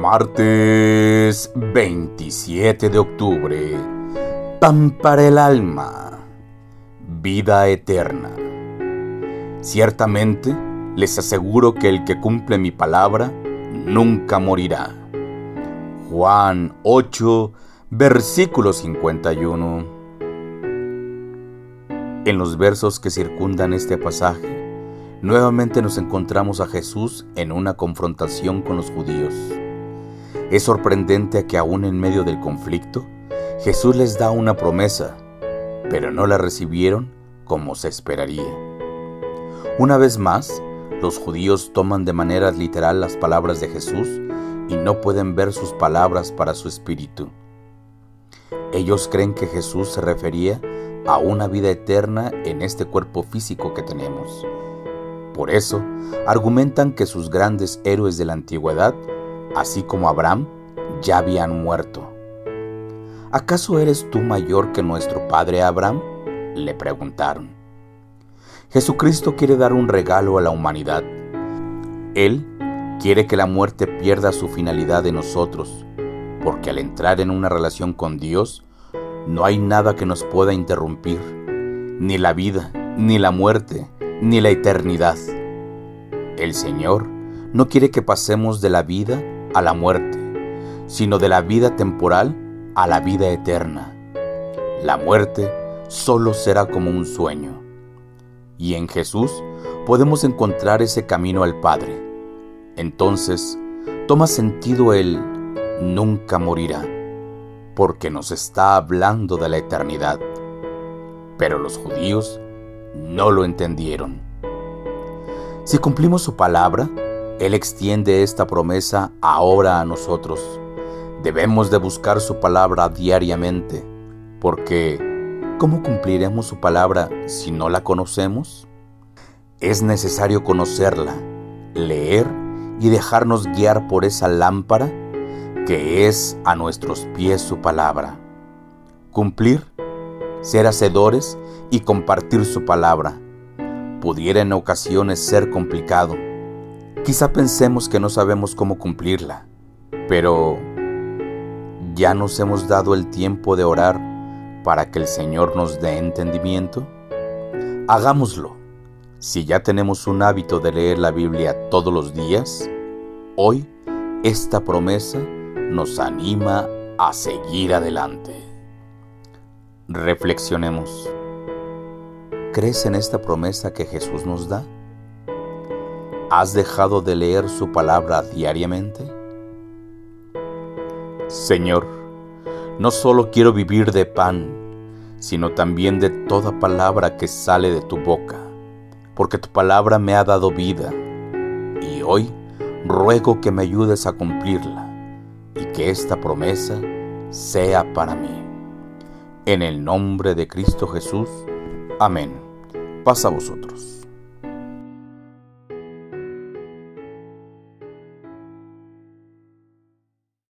Martes 27 de octubre. Pan para el alma. Vida eterna. Ciertamente les aseguro que el que cumple mi palabra nunca morirá. Juan 8, versículo 51. En los versos que circundan este pasaje, nuevamente nos encontramos a Jesús en una confrontación con los judíos. Es sorprendente que aún en medio del conflicto, Jesús les da una promesa, pero no la recibieron como se esperaría. Una vez más, los judíos toman de manera literal las palabras de Jesús y no pueden ver sus palabras para su espíritu. Ellos creen que Jesús se refería a una vida eterna en este cuerpo físico que tenemos. Por eso, argumentan que sus grandes héroes de la antigüedad así como Abraham, ya habían muerto. ¿Acaso eres tú mayor que nuestro padre Abraham? le preguntaron. Jesucristo quiere dar un regalo a la humanidad. Él quiere que la muerte pierda su finalidad en nosotros, porque al entrar en una relación con Dios, no hay nada que nos pueda interrumpir, ni la vida, ni la muerte, ni la eternidad. El Señor no quiere que pasemos de la vida a la muerte, sino de la vida temporal a la vida eterna. La muerte solo será como un sueño. Y en Jesús podemos encontrar ese camino al Padre. Entonces toma sentido el nunca morirá, porque nos está hablando de la eternidad. Pero los judíos no lo entendieron. Si cumplimos su palabra, él extiende esta promesa ahora a nosotros. Debemos de buscar su palabra diariamente, porque ¿cómo cumpliremos su palabra si no la conocemos? Es necesario conocerla, leer y dejarnos guiar por esa lámpara que es a nuestros pies su palabra. Cumplir, ser hacedores y compartir su palabra. Pudiera en ocasiones ser complicado Quizá pensemos que no sabemos cómo cumplirla, pero ¿ya nos hemos dado el tiempo de orar para que el Señor nos dé entendimiento? Hagámoslo. Si ya tenemos un hábito de leer la Biblia todos los días, hoy esta promesa nos anima a seguir adelante. Reflexionemos. ¿Crees en esta promesa que Jesús nos da? ¿Has dejado de leer su palabra diariamente? Señor, no solo quiero vivir de pan, sino también de toda palabra que sale de tu boca, porque tu palabra me ha dado vida, y hoy ruego que me ayudes a cumplirla, y que esta promesa sea para mí. En el nombre de Cristo Jesús. Amén. Pasa a vosotros.